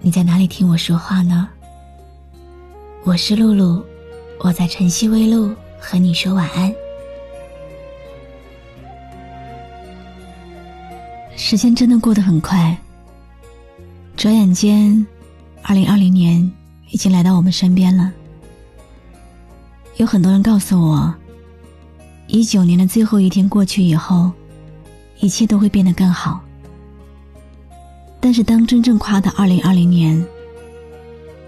你在哪里听我说话呢？我是露露，我在晨曦微露和你说晚安。时间真的过得很快，转眼间，二零二零年已经来到我们身边了。有很多人告诉我，一九年的最后一天过去以后，一切都会变得更好。但是，当真正跨到二零二零年，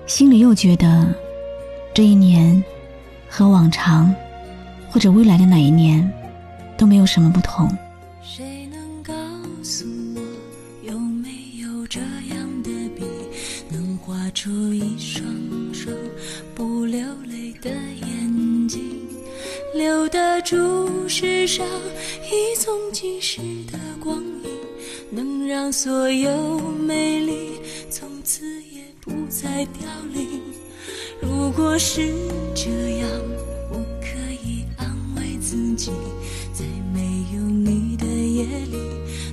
心里又觉得，这一年和往常或者未来的哪一年都没有什么不同。谁能告诉我，有没有这样的笔，能画出一双双不流泪的眼睛，留得住世上一纵即逝的光阴？能让所有美丽从此也不再凋零。如果是这样，我可以安慰自己，在没有你的夜里，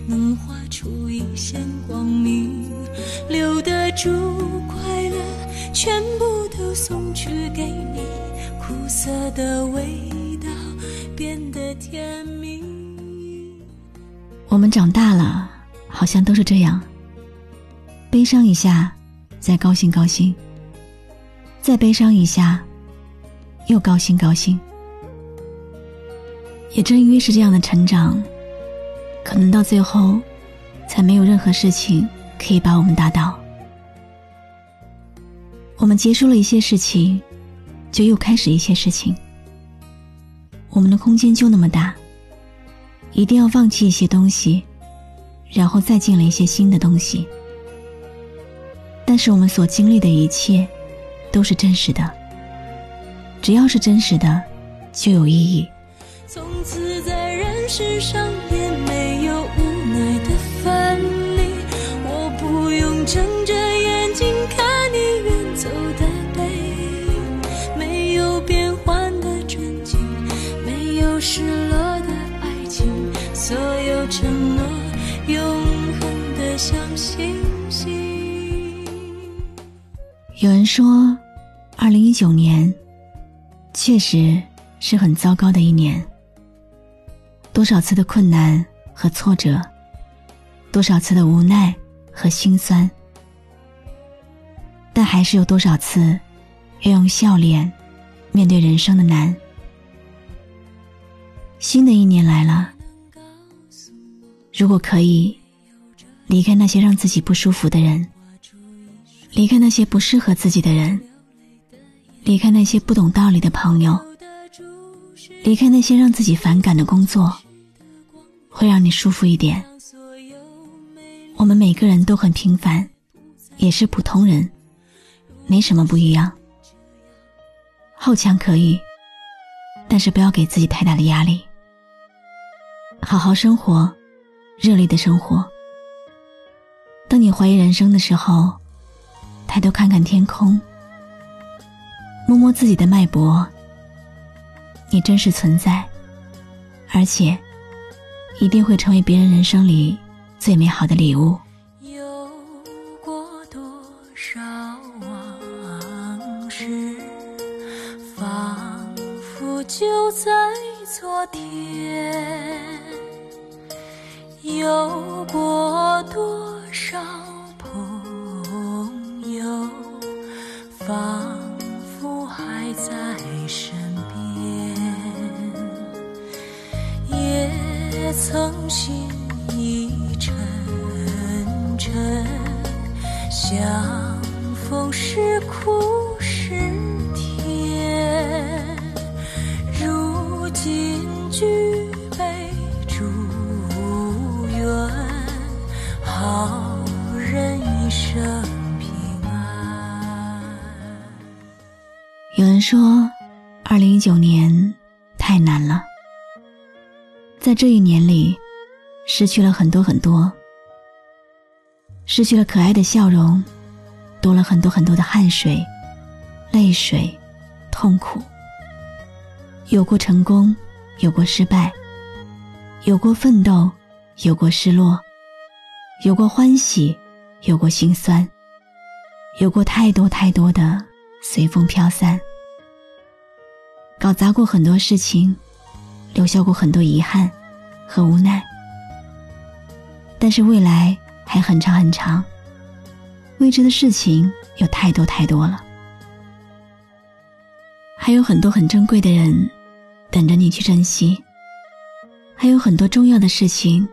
能画出一线光明，留得住快乐，全部都送去给你，苦涩的味道变得甜蜜。我们长大了。好像都是这样，悲伤一下，再高兴高兴，再悲伤一下，又高兴高兴。也正因为是这样的成长，可能到最后，才没有任何事情可以把我们打倒。我们结束了一些事情，就又开始一些事情。我们的空间就那么大，一定要放弃一些东西。然后再进了一些新的东西，但是我们所经历的一切都是真实的。只要是真实的，就有意义。从此在人世上也没有无奈的分离，我不用睁着眼睛看你远走的背影，没有变幻的纯净，没有失有人说，二零一九年确实是很糟糕的一年。多少次的困难和挫折，多少次的无奈和心酸，但还是有多少次要用笑脸面对人生的难。新的一年来了。如果可以离开那些让自己不舒服的人，离开那些不适合自己的人，离开那些不懂道理的朋友，离开那些让自己反感的工作，会让你舒服一点。我们每个人都很平凡，也是普通人，没什么不一样。好强可以，但是不要给自己太大的压力，好好生活。热烈的生活。当你怀疑人生的时候，抬头看看天空，摸摸自己的脉搏，你真实存在，而且一定会成为别人人生里最美好的礼物。有过多少往事，仿佛就在昨天。有过多少曾心已沉沉，相逢是苦是甜。如今举杯祝愿，好人一生平安。有人说，二零一九年太难了。在这一年里，失去了很多很多，失去了可爱的笑容，多了很多很多的汗水、泪水、痛苦。有过成功，有过失败，有过奋斗，有过失落，有过欢喜，有过心酸，有过太多太多的随风飘散。搞砸过很多事情，留下过很多遗憾和无奈。但是未来还很长很长，未知的事情有太多太多了，还有很多很珍贵的人等着你去珍惜，还有很多重要的事情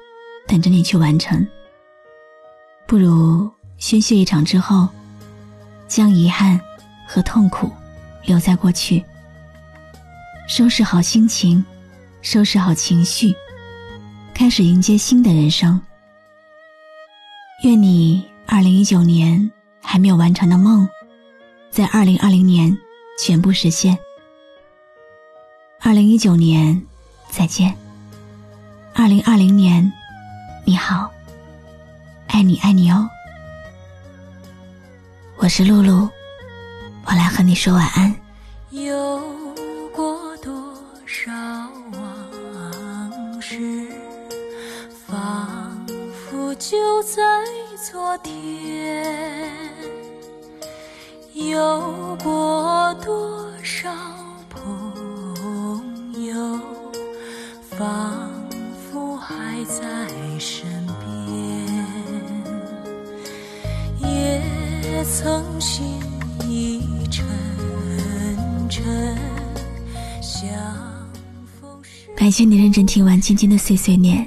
等着你去完成。不如宣泄一场之后，将遗憾和痛苦留在过去。收拾好心情，收拾好情绪，开始迎接新的人生。愿你二零一九年还没有完成的梦，在二零二零年全部实现。二零一九年再见，二零二零年你好，爱你爱你哦。我是露露，我来和你说晚安。有过多。少往事，仿佛就在昨天。有过多少朋友，仿佛还在身边。也曾心意沉沉，想。感谢你认真听完今天的碎碎念。